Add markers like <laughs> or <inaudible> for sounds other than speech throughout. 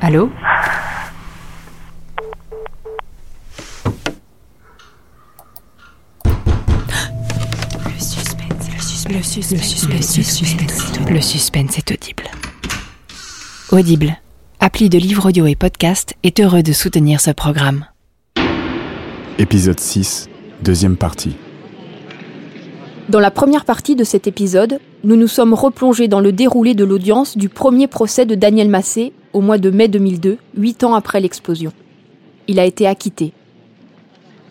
Allô Le suspense, le suspense, le suspense, le suspense, le suspense est audible. Audible, appli de livres audio et podcast, est heureux de soutenir ce programme. Épisode 6, deuxième partie. Dans la première partie de cet épisode, nous nous sommes replongés dans le déroulé de l'audience du premier procès de Daniel Massé au mois de mai 2002, huit ans après l'explosion. Il a été acquitté.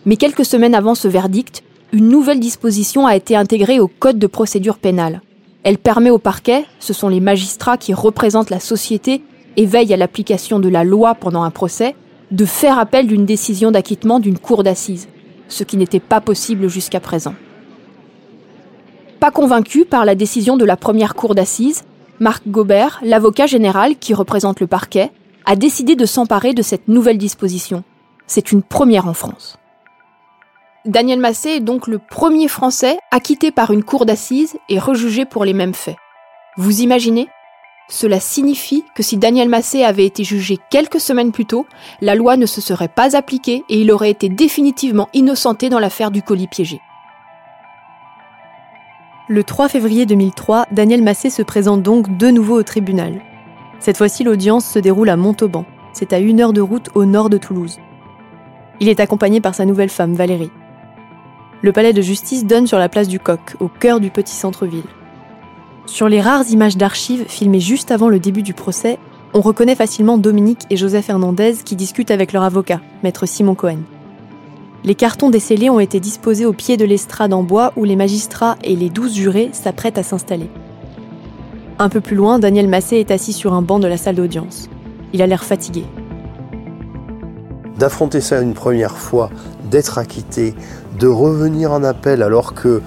Mais quelques semaines avant ce verdict, une nouvelle disposition a été intégrée au Code de procédure pénale. Elle permet au parquet, ce sont les magistrats qui représentent la société et veillent à l'application de la loi pendant un procès, de faire appel d'une décision d'acquittement d'une cour d'assises, ce qui n'était pas possible jusqu'à présent. Pas convaincu par la décision de la première cour d'assises, Marc Gobert, l'avocat général qui représente le parquet, a décidé de s'emparer de cette nouvelle disposition. C'est une première en France. Daniel Massé est donc le premier Français acquitté par une cour d'assises et rejugé pour les mêmes faits. Vous imaginez? Cela signifie que si Daniel Massé avait été jugé quelques semaines plus tôt, la loi ne se serait pas appliquée et il aurait été définitivement innocenté dans l'affaire du colis piégé. Le 3 février 2003, Daniel Massé se présente donc de nouveau au tribunal. Cette fois-ci, l'audience se déroule à Montauban. C'est à une heure de route au nord de Toulouse. Il est accompagné par sa nouvelle femme, Valérie. Le palais de justice donne sur la place du Coq, au cœur du petit centre-ville. Sur les rares images d'archives filmées juste avant le début du procès, on reconnaît facilement Dominique et Joseph Hernandez qui discutent avec leur avocat, maître Simon Cohen. Les cartons décellés ont été disposés au pied de l'estrade en bois où les magistrats et les douze jurés s'apprêtent à s'installer. Un peu plus loin, Daniel Massé est assis sur un banc de la salle d'audience. Il a l'air fatigué. D'affronter ça une première fois, d'être acquitté, de revenir en appel alors que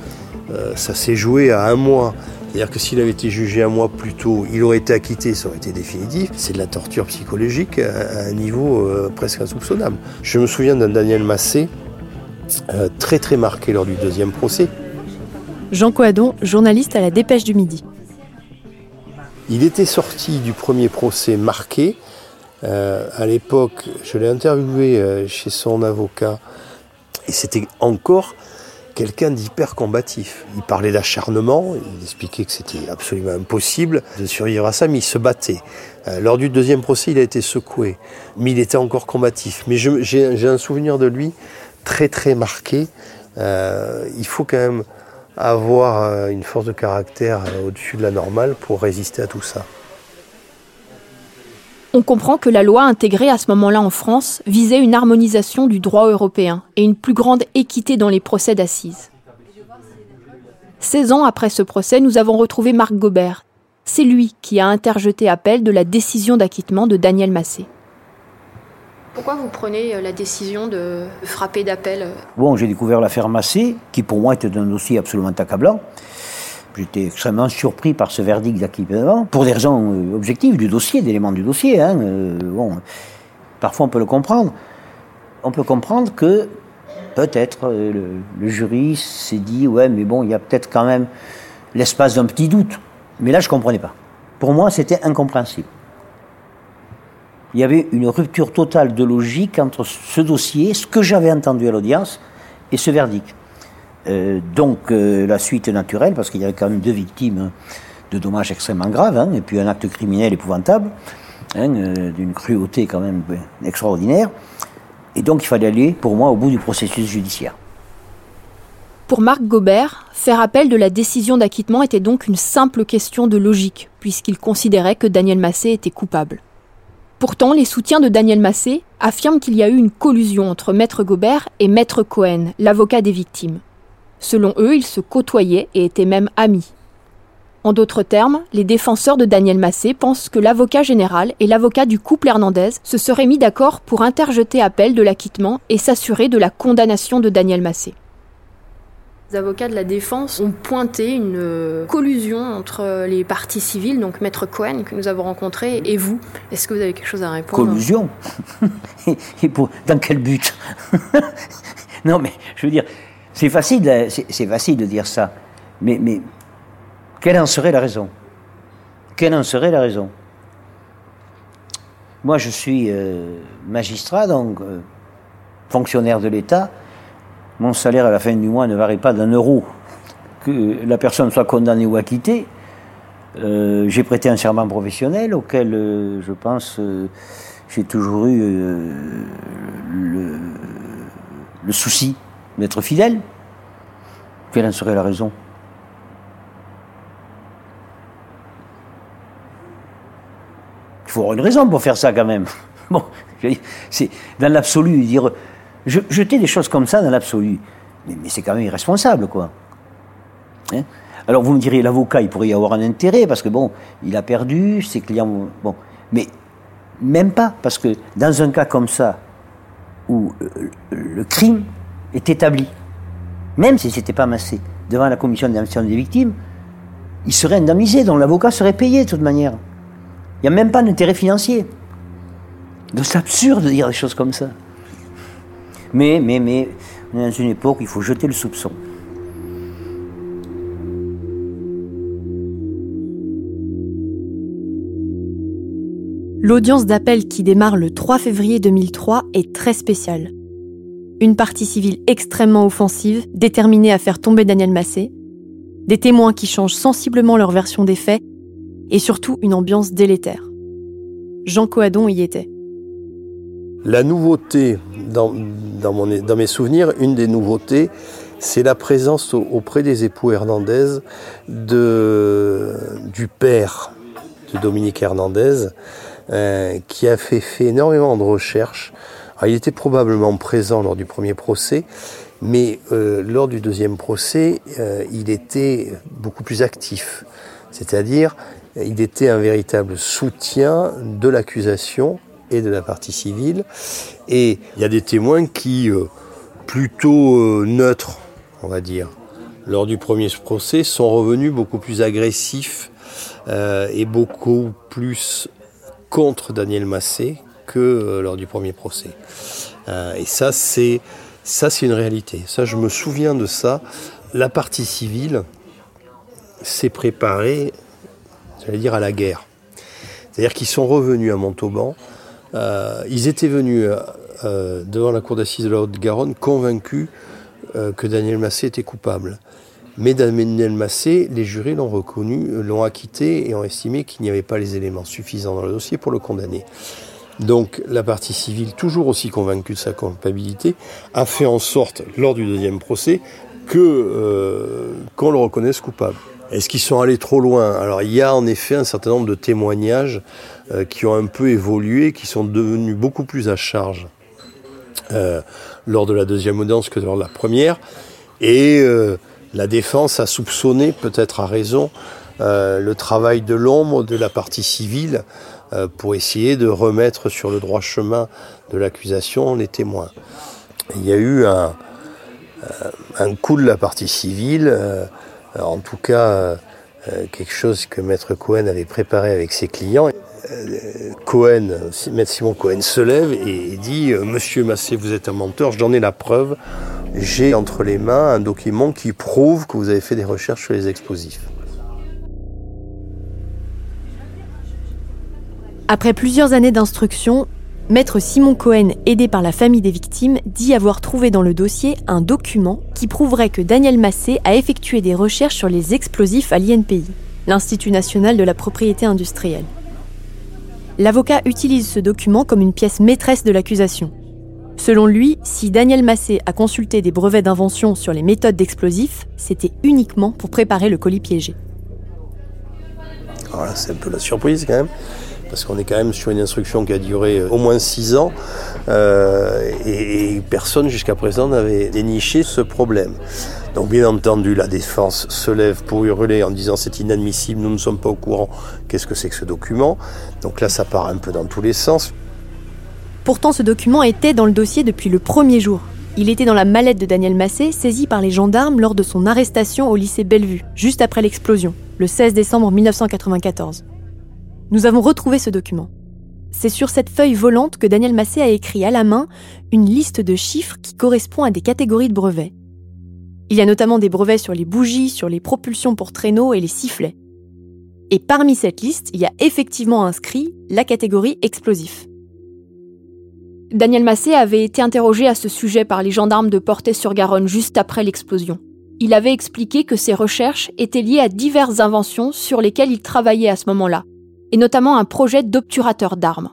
euh, ça s'est joué à un mois. C'est-à-dire que s'il avait été jugé un mois plus tôt, il aurait été acquitté, ça aurait été définitif. C'est de la torture psychologique à un niveau euh, presque insoupçonnable. Je me souviens d'un Daniel Massé euh, très très marqué lors du deuxième procès. Jean Coadon, journaliste à la Dépêche du Midi. Il était sorti du premier procès marqué. Euh, à l'époque, je l'ai interviewé euh, chez son avocat et c'était encore quelqu'un d'hyper combatif. Il parlait d'acharnement, il expliquait que c'était absolument impossible de survivre à ça, mais il se battait. Euh, lors du deuxième procès, il a été secoué, mais il était encore combatif. Mais j'ai un souvenir de lui très très marqué. Euh, il faut quand même avoir euh, une force de caractère euh, au-dessus de la normale pour résister à tout ça. On comprend que la loi intégrée à ce moment-là en France visait une harmonisation du droit européen et une plus grande équité dans les procès d'assises. 16 ans après ce procès, nous avons retrouvé Marc Gobert. C'est lui qui a interjeté appel de la décision d'acquittement de Daniel Massé. Pourquoi vous prenez euh, la décision de frapper d'appel euh Bon, j'ai découvert l'affaire Massé, qui pour moi était un dossier absolument accablant. J'étais extrêmement surpris par ce verdict d'acquittement, pour des raisons euh, objectives du dossier, d'éléments du dossier. Hein. bon, parfois on peut le comprendre. On peut comprendre que peut-être le, le, jury s'est dit ouais, mais bon, il y a peut-être quand même l'espace d'un petit doute. Mais là, je comprenais pas. Pour moi, c'était incompréhensible il y avait une rupture totale de logique entre ce dossier, ce que j'avais entendu à l'audience, et ce verdict. Euh, donc euh, la suite est naturelle, parce qu'il y avait quand même deux victimes de dommages extrêmement graves, hein, et puis un acte criminel épouvantable, hein, euh, d'une cruauté quand même extraordinaire. Et donc il fallait aller, pour moi, au bout du processus judiciaire. Pour Marc Gobert, faire appel de la décision d'acquittement était donc une simple question de logique, puisqu'il considérait que Daniel Massé était coupable. Pourtant, les soutiens de Daniel Massé affirment qu'il y a eu une collusion entre Maître Gobert et Maître Cohen, l'avocat des victimes. Selon eux, ils se côtoyaient et étaient même amis. En d'autres termes, les défenseurs de Daniel Massé pensent que l'avocat général et l'avocat du couple Hernandez se seraient mis d'accord pour interjeter appel de l'acquittement et s'assurer de la condamnation de Daniel Massé. Les avocats de la défense ont pointé une euh, collusion entre les parties civiles, donc Maître Cohen que nous avons rencontré, et vous. Est-ce que vous avez quelque chose à répondre? Collusion? <laughs> Et pour, dans quel but? <laughs> Non, mais je veux dire, c'est facile, c'est facile de dire ça, mais, mais quelle en serait la raison? Quelle en serait la raison? Moi, je suis euh, magistrat, donc euh, fonctionnaire de l'État. Mon salaire à la fin du mois ne varie pas d'un euro. Que la personne soit condamnée ou acquittée, euh, j'ai prêté un serment professionnel auquel euh, je pense euh, j'ai toujours eu le, souci d'être fidèle. Quelle en serait la raison? Il faut avoir une raison pour faire ça quand même. <laughs> Bon, c'est dans l'absolu, dire je, jeter des choses comme ça dans l'absolu, mais, c'est quand même irresponsable, quoi. Hein? Alors vous me direz, l'avocat, il pourrait y avoir un intérêt parce que bon, il a perdu, ses clients, bon, mais même pas parce que dans un cas comme ça où euh, le crime est établi, même si c'était pas massé, devant la commission d'indemnisation des victimes, il serait indemnisé, donc l'avocat serait payé de toute manière. Il n'y a même pas d'intérêt financier. Donc c'est absurde de dire des choses comme ça. Mais, mais, mais, on est dans une époque où il faut jeter le soupçon. L'audience d'appel qui démarre le 3 février 2003 est très spéciale. Une partie civile extrêmement offensive, déterminée à faire tomber Daniel Massé, des témoins qui changent sensiblement leur version des faits, et surtout une ambiance délétère. Jean Coadon y était. La nouveauté, dans, mes souvenirs, une des nouveautés, c'est la présence au- auprès des époux Hernandez de, du père de Dominique Hernandez, euh, qui a fait, énormément de recherches. Il était probablement présent lors du premier procès, mais euh, lors du deuxième procès, euh, il était beaucoup plus actif. C'est-à-dire, il était un véritable soutien de l'accusation et de la partie civile. Et il y a des témoins qui, euh, plutôt euh, neutres, on va dire, lors du premier procès, sont revenus beaucoup plus agressifs euh, et beaucoup plus contre Daniel Massé que lors du premier procès. Et ça, c'est ça, c'est une réalité. Ça, je me souviens de ça. La partie civile s'est préparée, j'allais dire, à la guerre. C'est-à-dire qu'ils sont revenus à Montauban. Euh, ils étaient venus euh, devant la cour d'assises de la Haute-Garonne convaincus euh, que Daniel Massé était coupable. Mais Daniel Massé, les jurés l'ont reconnu, euh, l'ont acquitté et ont estimé qu'il n'y avait pas les éléments suffisants dans le dossier pour le condamner. Donc la partie civile, toujours aussi convaincue de sa culpabilité, a fait en sorte, lors du deuxième procès, euh, qu'on le reconnaisse coupable. Est-ce qu'ils sont allés trop loin Alors il y a en effet un certain nombre de témoignages euh, qui ont un peu évolué, qui sont devenus beaucoup plus à charge euh, lors de la deuxième audience que lors de la première. Et euh, la défense a soupçonné, peut-être à raison, le travail de l'ombre de la partie civile pour essayer de remettre sur le droit chemin de l'accusation les témoins. Il y a eu un, coup de la partie civile, en tout cas euh, quelque chose que Maître Cohen avait préparé avec ses clients. Euh, Cohen, Maître Simon Cohen se lève et dit euh, Monsieur Massé, vous êtes un menteur, j'en ai la preuve. J'ai entre les mains un document qui prouve que vous avez fait des recherches sur les explosifs. Après plusieurs années d'instruction, Maître Simon Cohen, aidé par la famille des victimes, dit avoir trouvé dans le dossier un document qui prouverait que Daniel Massé a effectué des recherches sur les explosifs à l'INPI, l'Institut national de la propriété industrielle. L'avocat utilise ce document comme une pièce maîtresse de l'accusation. Selon lui, si Daniel Massé a consulté des brevets d'invention sur les méthodes d'explosifs, c'était uniquement pour préparer le colis piégé. Voilà, c'est un peu la surprise quand même, parce qu'on est quand même sur une instruction qui a duré au moins six ans, euh, et, personne jusqu'à présent n'avait déniché ce problème. Donc bien entendu, la défense se lève pour hurler en disant c'est inadmissible, nous ne sommes pas au courant, qu'est-ce que c'est que ce document? Donc là, ça part un peu dans tous les sens. Pourtant, ce document était dans le dossier depuis le premier jour. Il était dans la mallette de Daniel Massé, saisie par les gendarmes lors de son arrestation au lycée Bellevue, juste après l'explosion, le 16 décembre 1994. Nous avons retrouvé ce document. C'est sur cette feuille volante que Daniel Massé a écrit à la main une liste de chiffres qui correspond à des catégories de brevets. Il y a notamment des brevets sur les bougies, sur les propulsions pour traîneaux et les sifflets. Et parmi cette liste, il y a effectivement inscrit la catégorie explosif. Daniel Massé avait été interrogé à ce sujet par les gendarmes de Portet-sur-Garonne juste après l'explosion. Il avait expliqué que ses recherches étaient liées à diverses inventions sur lesquelles il travaillait à ce moment-là, et notamment un projet d'obturateur d'armes.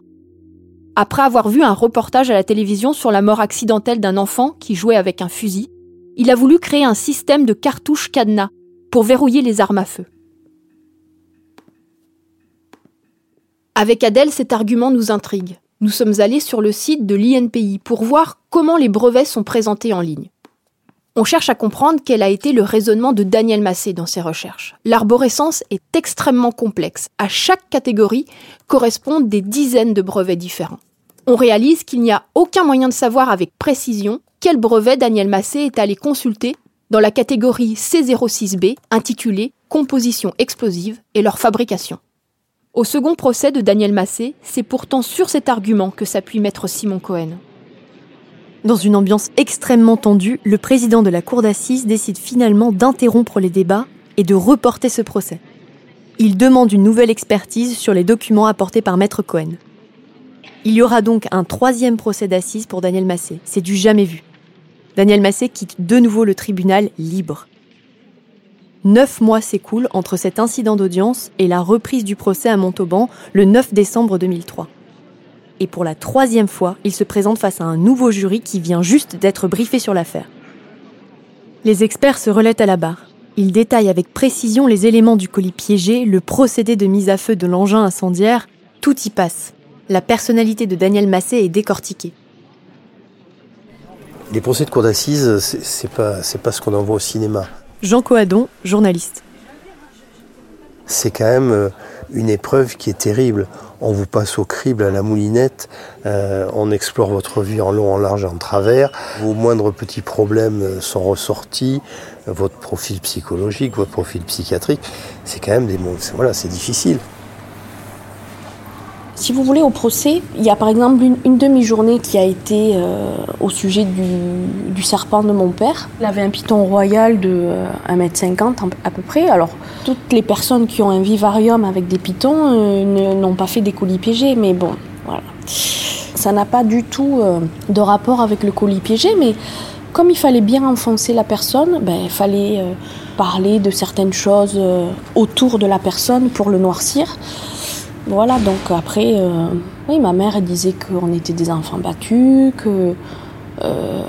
Après avoir vu un reportage à la télévision sur la mort accidentelle d'un enfant qui jouait avec un fusil, il a voulu créer un système de cartouches cadenas pour verrouiller les armes à feu. Avec Adèle, cet argument nous intrigue. Nous sommes allés sur le site de l'INPI pour voir comment les brevets sont présentés en ligne. On cherche à comprendre quel a été le raisonnement de Daniel Massé dans ses recherches. L'arborescence est extrêmement complexe. À chaque catégorie correspondent des dizaines de brevets différents. On réalise qu'il n'y a aucun moyen de savoir avec précision quel brevet Daniel Massé est allé consulter dans la catégorie C06B intitulée Composition explosive et leur fabrication. Au second procès de Daniel Massé, c'est pourtant sur cet argument que s'appuie maître Simon Cohen. Dans une ambiance extrêmement tendue, le président de la cour d'assises décide finalement d'interrompre les débats et de reporter ce procès. Il demande une nouvelle expertise sur les documents apportés par maître Cohen. Il y aura donc un troisième procès d'assises pour Daniel Massé. C'est du jamais vu. Daniel Massé quitte de nouveau le tribunal libre. Neuf mois s'écoulent entre cet incident d'audience et la reprise du procès à Montauban le 9 décembre 2003. Et pour la troisième fois, il se présente face à un nouveau jury qui vient juste d'être briefé sur l'affaire. Les experts se relaient à la barre. Ils détaillent avec précision les éléments du colis piégé, le procédé de mise à feu de l'engin incendiaire. Tout y passe. La personnalité de Daniel Massé est décortiquée. Les procès de cour d'assises, c'est pas, pas ce qu'on en voit au cinéma. Jean Coadon, journaliste. C'est quand même euh, une épreuve qui est terrible. On vous passe au crible, à la moulinette, euh, on explore votre vie en long, en large, en travers. Vos moindres petits problèmes euh, sont ressortis, votre profil psychologique, votre profil psychiatrique. C'est quand même des mots. Voilà, c'est difficile. Si vous voulez, au procès, il y a par exemple une, demi-journée qui a été euh, au sujet du, serpent de mon père. Il avait un python royal de 1m50 euh, à peu près. Alors, toutes les personnes qui ont un vivarium avec des pythons euh, n'ont pas fait des colis piégés, mais bon, voilà. Ça n'a pas du tout de rapport avec le colis piégé, mais comme il fallait bien enfoncer la personne, ben, il fallait parler de certaines choses autour de la personne pour le noircir. Voilà, donc après, euh, oui, ma mère disait qu'on était des enfants battus, que, euh,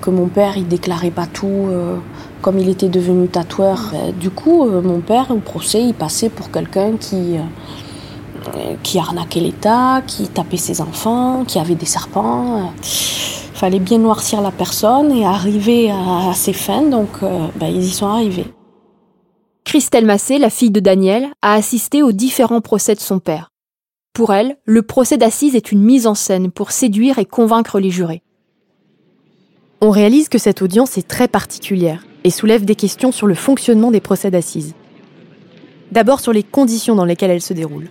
que mon père il déclarait pas tout euh, comme il était devenu tatoueur. Du coup, mon père au procès il passait pour quelqu'un qui, qui arnaquait l'État, qui tapait ses enfants, qui avait des serpents. Il fallait bien noircir la personne et arriver à, ses fins, donc ben, ils y sont arrivés. Christelle Massé, la fille de Daniel, a assisté aux différents procès de son père. Pour elle, le procès d'assises est une mise en scène pour séduire et convaincre les jurés. On réalise que cette audience est très particulière et soulève des questions sur le fonctionnement des procès d'assises. D'abord sur les conditions dans lesquelles elle se déroule.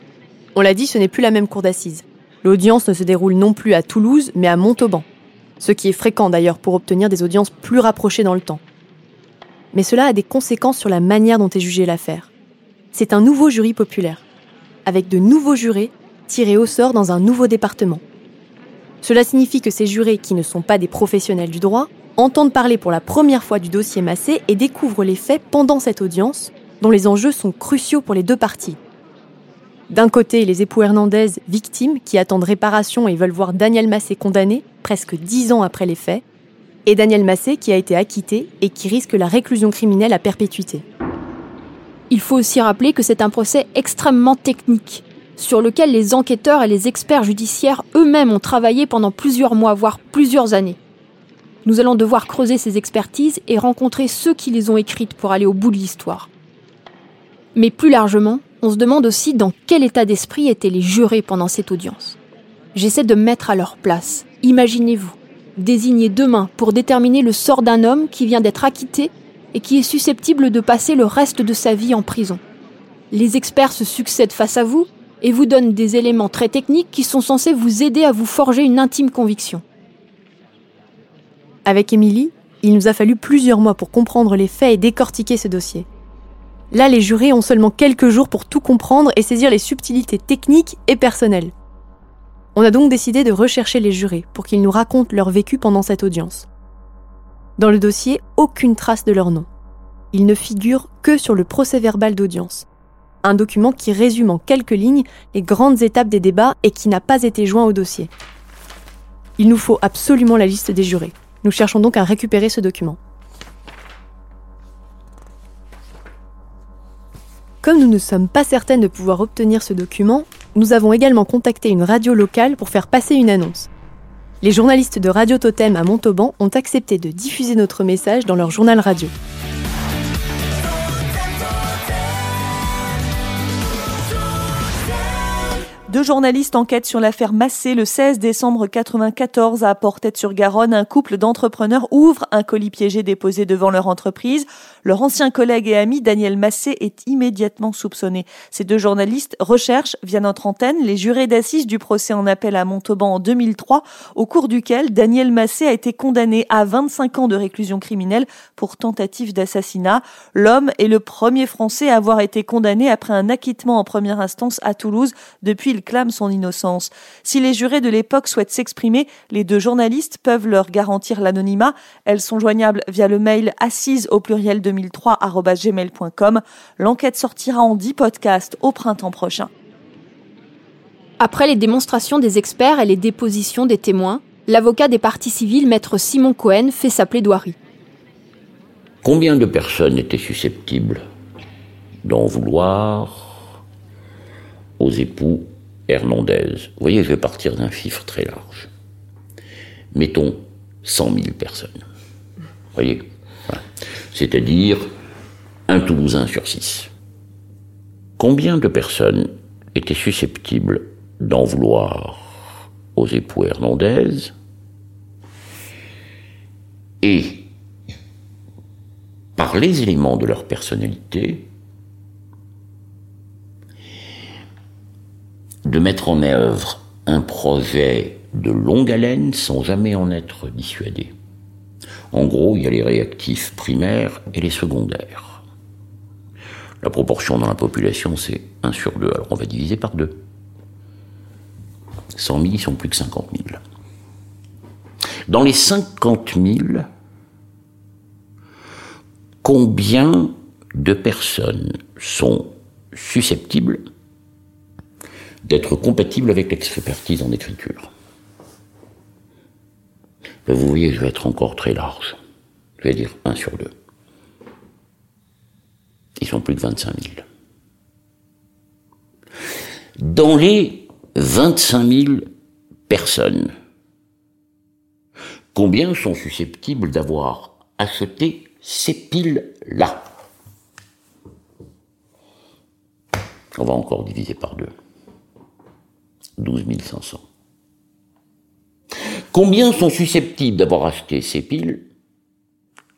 On l'a dit, ce n'est plus la même cour d'assises. L'audience ne se déroule non plus à Toulouse, mais à Montauban, ce qui est fréquent d'ailleurs pour obtenir des audiences plus rapprochées dans le temps mais cela a des conséquences sur la manière dont est jugée l'affaire. C'est un nouveau jury populaire, avec de nouveaux jurés tirés au sort dans un nouveau département. Cela signifie que ces jurés, qui ne sont pas des professionnels du droit, entendent parler pour la première fois du dossier Massé et découvrent les faits pendant cette audience, dont les enjeux sont cruciaux pour les deux parties. D'un côté, les époux Hernandez, victimes, qui attendent réparation et veulent voir Daniel Massé condamné, presque dix ans après les faits, et Daniel Massé qui a été acquitté et qui risque la réclusion criminelle à perpétuité. Il faut aussi rappeler que c'est un procès extrêmement technique, sur lequel les enquêteurs et les experts judiciaires eux-mêmes ont travaillé pendant plusieurs mois, voire plusieurs années. Nous allons devoir creuser ces expertises et rencontrer ceux qui les ont écrites pour aller au bout de l'histoire. Mais plus largement, on se demande aussi dans quel état d'esprit étaient les jurés pendant cette audience. J'essaie de mettre à leur place. Imaginez-vous, désigné demain pour déterminer le sort d'un homme qui vient d'être acquitté et qui est susceptible de passer le reste de sa vie en prison. Les experts se succèdent face à vous et vous donnent des éléments très techniques qui sont censés vous aider à vous forger une intime conviction. Avec Émilie, il nous a fallu plusieurs mois pour comprendre les faits et décortiquer ce dossier. Là, les jurés ont seulement quelques jours pour tout comprendre et saisir les subtilités techniques et personnelles. On a donc décidé de rechercher les jurés pour qu'ils nous racontent leur vécu pendant cette audience. Dans le dossier, aucune trace de leur nom. Ils ne figurent que sur le procès verbal d'audience, un document qui résume en quelques lignes les grandes étapes des débats et qui n'a pas été joint au dossier. Il nous faut absolument la liste des jurés. Nous cherchons donc à récupérer ce document. Comme nous ne sommes pas certaines de pouvoir obtenir ce document, nous avons également contacté une radio locale pour faire passer une annonce. Les journalistes de Radio Totem à Montauban ont accepté de diffuser notre message dans leur journal radio. Deux journalistes enquêtent sur l'affaire Massé. Le 16 décembre 94, à Portet-sur-Garonne, un couple d'entrepreneurs ouvre un colis piégé déposé devant leur entreprise. Leur ancien collègue et ami Daniel Massé est immédiatement soupçonné. Ces deux journalistes recherchent, via notre antenne, les jurés d'assises du procès en appel à Montauban en 2003, au cours duquel Daniel Massé a été condamné à 25 ans de réclusion criminelle pour tentative d'assassinat. L'homme est le premier Français à avoir été condamné après un acquittement en première instance à Toulouse depuis le clame son innocence. Si les jurés de l'époque souhaitent s'exprimer, les deux journalistes peuvent leur garantir l'anonymat. Elles sont joignables via le mail assise au pluriel 2003 L'enquête sortira en 10 podcasts au printemps prochain. Après les démonstrations des experts et les dépositions des témoins, l'avocat des parties civiles, maître Simon Cohen, fait sa plaidoirie. Combien de personnes étaient susceptibles d'en vouloir aux époux Hernandez. Vous voyez, je vais partir d'un chiffre très large. Mettons 100 000 personnes. Vous voyez? C'est-à-dire un Toulousain sur six. Combien de personnes étaient susceptibles d'en vouloir aux époux Hernandez? Et par les éléments de leur personnalité, de mettre en œuvre un projet de longue haleine sans jamais en être dissuadé. En gros, il y a les réactifs primaires et les secondaires. La proportion dans la population, c'est 1 sur 2. Alors on va diviser par 2. 100 000, ils sont plus que 50 000. Dans les 50 000, combien de personnes sont susceptibles d'être compatible avec l'expertise en écriture. vous voyez, je vais être encore très large. Je vais dire 1 sur 2. Ils sont plus de 25 000. Dans les 25 000 personnes, combien sont susceptibles d'avoir acheté ces piles-là? On va encore diviser par deux. 12 500. Combien sont susceptibles d'avoir acheté ces piles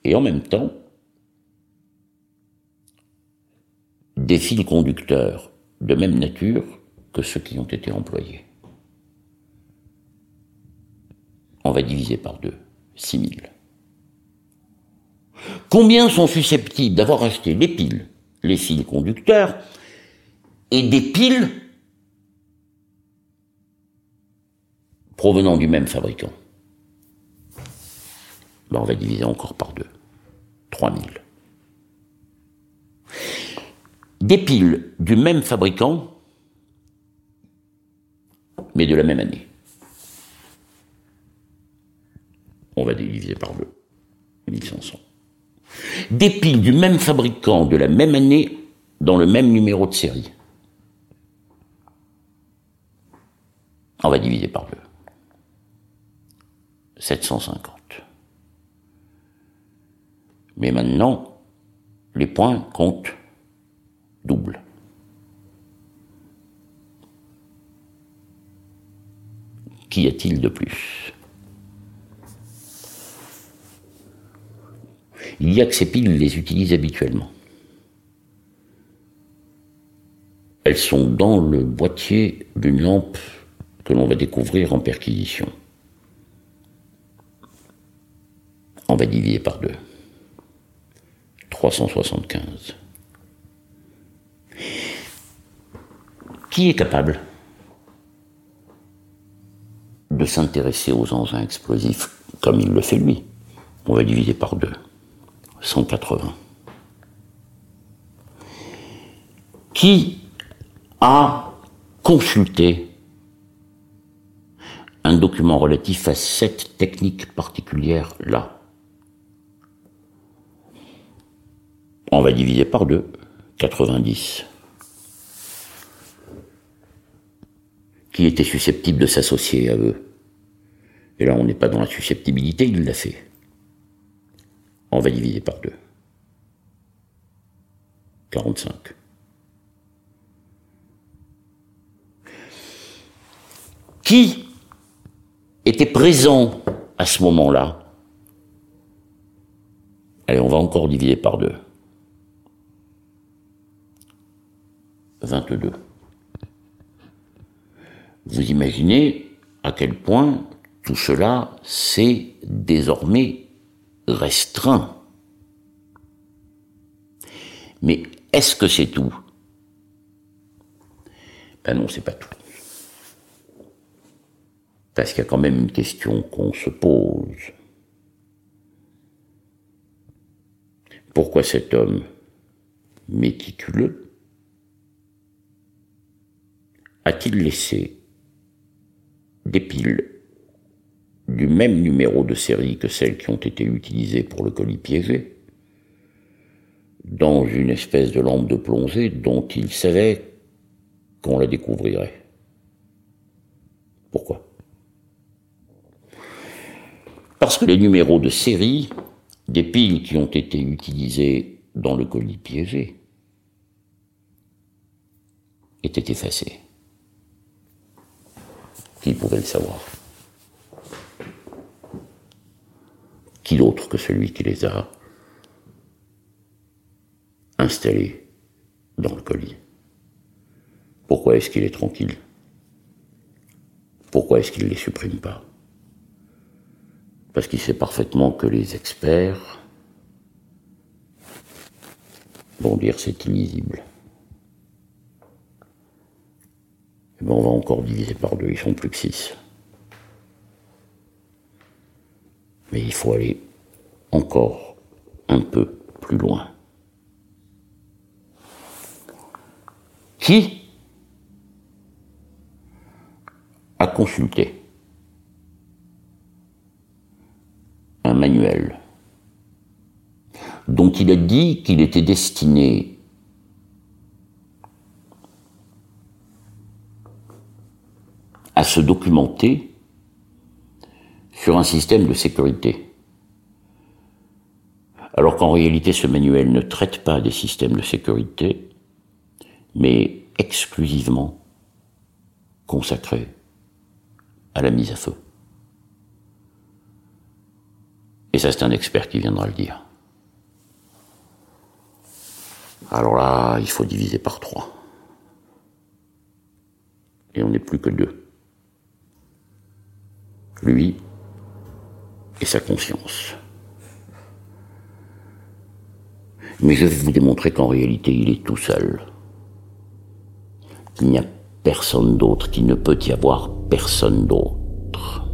et en même temps des fils conducteurs de même nature que ceux qui ont été employés? On va diviser par deux, 6 000. Combien sont susceptibles d'avoir acheté les piles, les fils conducteurs et des piles provenant du même fabricant. On va diviser encore par deux. 3000. Des piles du même fabricant, mais de la même année. On va diviser par deux. 1500. Des piles du même fabricant de la même année dans le même numéro de série. On va diviser par deux. 750. Mais maintenant, les points comptent double. Qu'y a-t-il de plus? Il y a que ces piles les utilisent habituellement. Elles sont dans le boîtier d'une lampe que l'on va découvrir en perquisition. on va diviser par deux. 375. Qui est capable s'intéresser aux engins explosifs comme il le fait lui? On va diviser par deux. 180. Qui a consulté un document relatif à cette technique particulière-là? On va diviser par deux. 90. Qui était susceptible de s'associer à eux? Et là, on n'est pas dans la susceptibilité, il l'a fait. On va diviser par deux. 45. Qui était présent à ce moment-là? Allez, on va encore diviser par deux. 22. Vous imaginez à quel point tout cela s'est désormais restreint. Mais est-ce que c'est tout? Ben non, c'est pas tout. Parce qu'il y a quand même une question qu'on se pose. Pourquoi cet homme méticuleux? A-t-il laissé des piles du même numéro de série que celles qui ont été utilisées pour le colis piégé dans une espèce de lampe de plongée dont il savait qu'on la découvrirait? Pourquoi? Parce que les numéros de série des piles qui ont été utilisées dans le colis piégé étaient effacés. Qui pouvait le savoir. Qui d'autre que celui qui les a installés dans le colis? Pourquoi est-ce qu'il est tranquille? Pourquoi est-ce qu'il ne les supprime pas? Parce qu'il sait parfaitement que les experts vont dire c'est illisible. Eh on va encore diviser par deux, ils sont plus que six. Mais il faut aller encore un peu plus loin. Qui a consulté un manuel dont il a dit qu'il était destiné à se documenter sur un système de sécurité. Alors qu'en réalité ce manuel ne traite pas des systèmes de sécurité, mais exclusivement consacré à la mise à feu. Et ça c'est un expert qui viendra le dire. Alors là, il faut diviser par trois. Et on n'est plus que deux lui et sa conscience. Mais je vais vous démontrer qu'en réalité, il est tout seul. Qu'il n'y a personne d'autre, qu'il ne peut y avoir personne d'autre.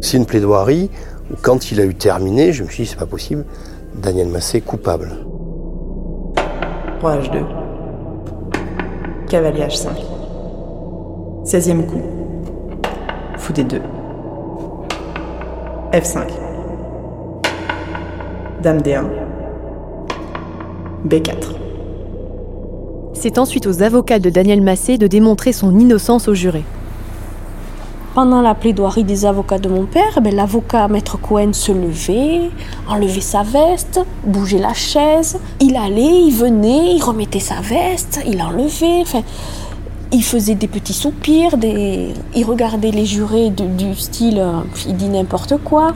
C'est une plaidoirie où, quand il a eu terminé, je me suis dit, c'est pas possible, Daniel Massé coupable. 3 H2 cavalier H5. 16e coup. Fou des 2. F5. Dame D1. B4. C'est ensuite aux avocats de Daniel Massé de démontrer son innocence au juré. Pendant la plaidoirie des avocats de mon père, ben, l'avocat maître Cohen se levait, enlevait sa veste, bougeait la chaise. Il allait, il venait, il remettait sa veste, il enlevait. Il faisait des petits soupirs, il regardait les jurés du style euh, il dit n'importe quoi.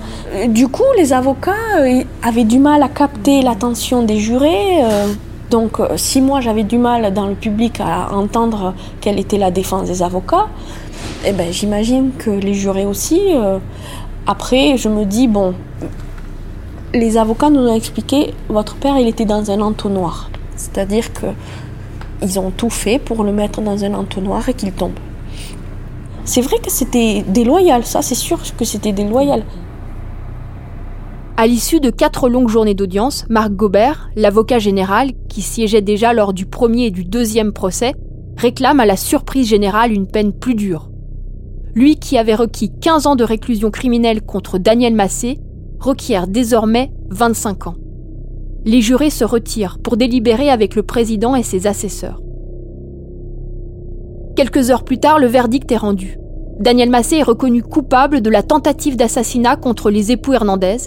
Du coup, les avocats euh, avaient du mal à capter l'attention des jurés. Euh, donc, si moi j'avais du mal dans le public à entendre quelle était la défense des avocats, eh ben, j'imagine que les jurés aussi. Euh, après, je me dis, bon, les avocats nous ont expliqué, votre père, il était dans un entonnoir. C'est-à-dire que Ils ont tout fait pour le mettre dans un entonnoir et qu'il tombe. C'est vrai que c'était déloyal, ça c'est sûr que c'était déloyal. À l'issue de quatre longues journées d'audience, Marc Gobert, l'avocat général, qui siégeait déjà lors du premier et du deuxième procès, réclame à la surprise générale une peine plus dure. Lui qui avait requis 15 ans de réclusion criminelle contre Daniel Massé, requiert désormais 25 ans. Les jurés se retirent pour délibérer avec le président et ses assesseurs. Quelques heures plus tard, le verdict est rendu. Daniel Massé est reconnu coupable de la tentative d'assassinat contre les époux Hernandez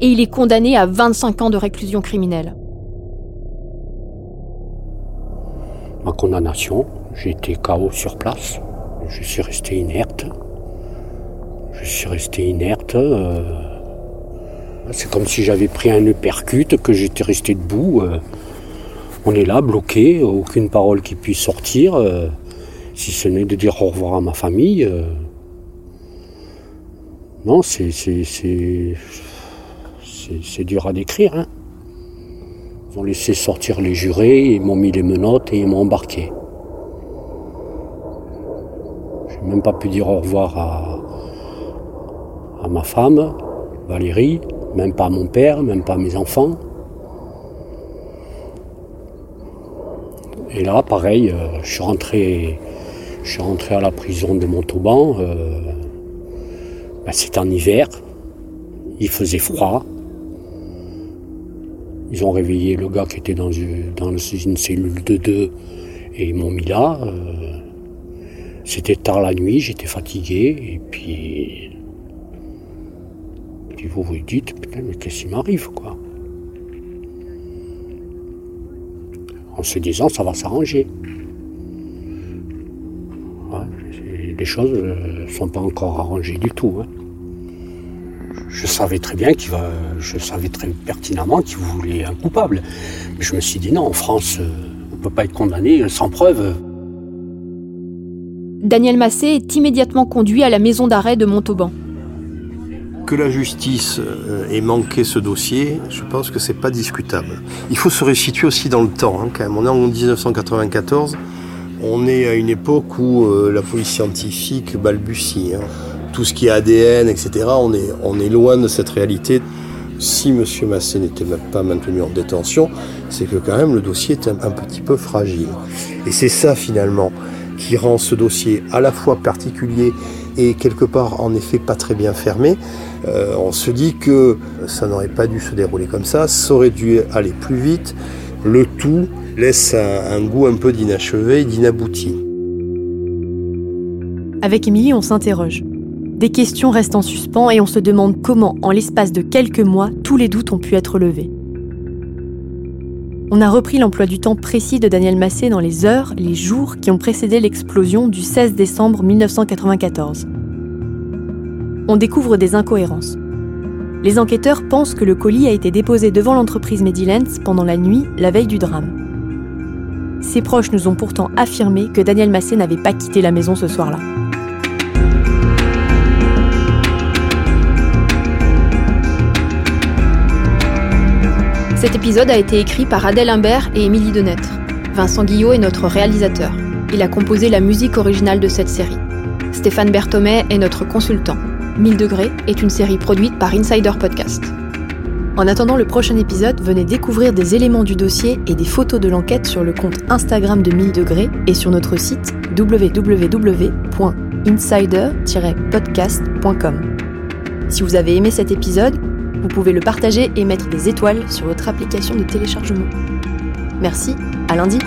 et il est condamné à 25 ans de réclusion criminelle. Ma condamnation, j'ai été KO sur place. Je suis resté inerte. Je suis resté inerte. Euh, c'est comme si j'avais pris un uppercut, que j'étais resté debout. Euh. On est là, bloqué, aucune parole qui puisse sortir, euh, si ce n'est de dire au revoir à ma famille. Non, c'est c'est dur à décrire. Hein. Ils ont laissé sortir les jurés, ils m'ont mis les menottes et ils m'ont embarqué. Je n'ai même pas pu dire au revoir à, à ma femme, Valérie, même pas à mon père, même pas à mes enfants. Et là, pareil, euh, je suis rentré, je suis rentré à la prison de Montauban. Euh, ben, C'était en hiver, il faisait froid. Ils ont réveillé le gars qui était dans une, cellule de deux et ils m'ont mis là. Euh, c'était tard la nuit, j'étais fatigué et puis. Puis vous vous dites, putain, mais qu'est-ce qui m'arrive quoi? En se disant, ça va s'arranger. les choses ne euh, sont pas encore arrangées du tout. Hein je savais très bien qu'il va, je savais très pertinemment qu'il voulait un coupable. Mais je me suis dit non, en France, euh, on ne peut pas être condamné sans preuve. Daniel Massé est immédiatement conduit à la maison d'arrêt de Montauban. Que la justice euh, ait manqué ce dossier, je pense que c'est pas discutable. Il faut se resituer aussi dans le temps. Hein. On est en 1994. On est à une époque où euh, la police scientifique balbutie. Hein tout ce qui est ADN, etc., on est, on est loin de cette réalité. Si M. Massé n'était pas maintenu en détention, c'est que quand même le dossier est un, petit peu fragile. Et c'est ça finalement qui rend ce dossier à la fois particulier et quelque part en effet pas très bien fermé. Euh, on se dit que ça n'aurait pas dû se dérouler comme ça, ça aurait dû aller plus vite. Le tout laisse un, un goût un peu d'inachevé, d'inabouti. Avec Émilie, on s'interroge. Des questions restent en suspens et on se demande comment, en l'espace de quelques mois, tous les doutes ont pu être levés. On a repris l'emploi du temps précis de Daniel Massé dans les heures, les jours qui ont précédé l'explosion du 16 décembre 1994. On découvre des incohérences. Les enquêteurs pensent que le colis a été déposé devant l'entreprise Medilens pendant la nuit, la veille du drame. Ses proches nous ont pourtant affirmé que Daniel Massé n'avait pas quitté la maison ce soir-là. Cet épisode a été écrit par Adèle Imbert et Émilie Denêtre. Vincent Guillot est notre réalisateur. Il a composé la musique originale de cette série. Stéphane Berthomet est notre consultant. 1000 degrés est une série produite par Insider Podcast. En attendant le prochain épisode, venez découvrir des éléments du dossier et des photos de l'enquête sur le compte Instagram de 1000 degrés et sur notre site www.insider-podcast.com. Si vous avez aimé cet épisode, vous pouvez le partager et mettre des étoiles sur votre application de téléchargement. Merci, à lundi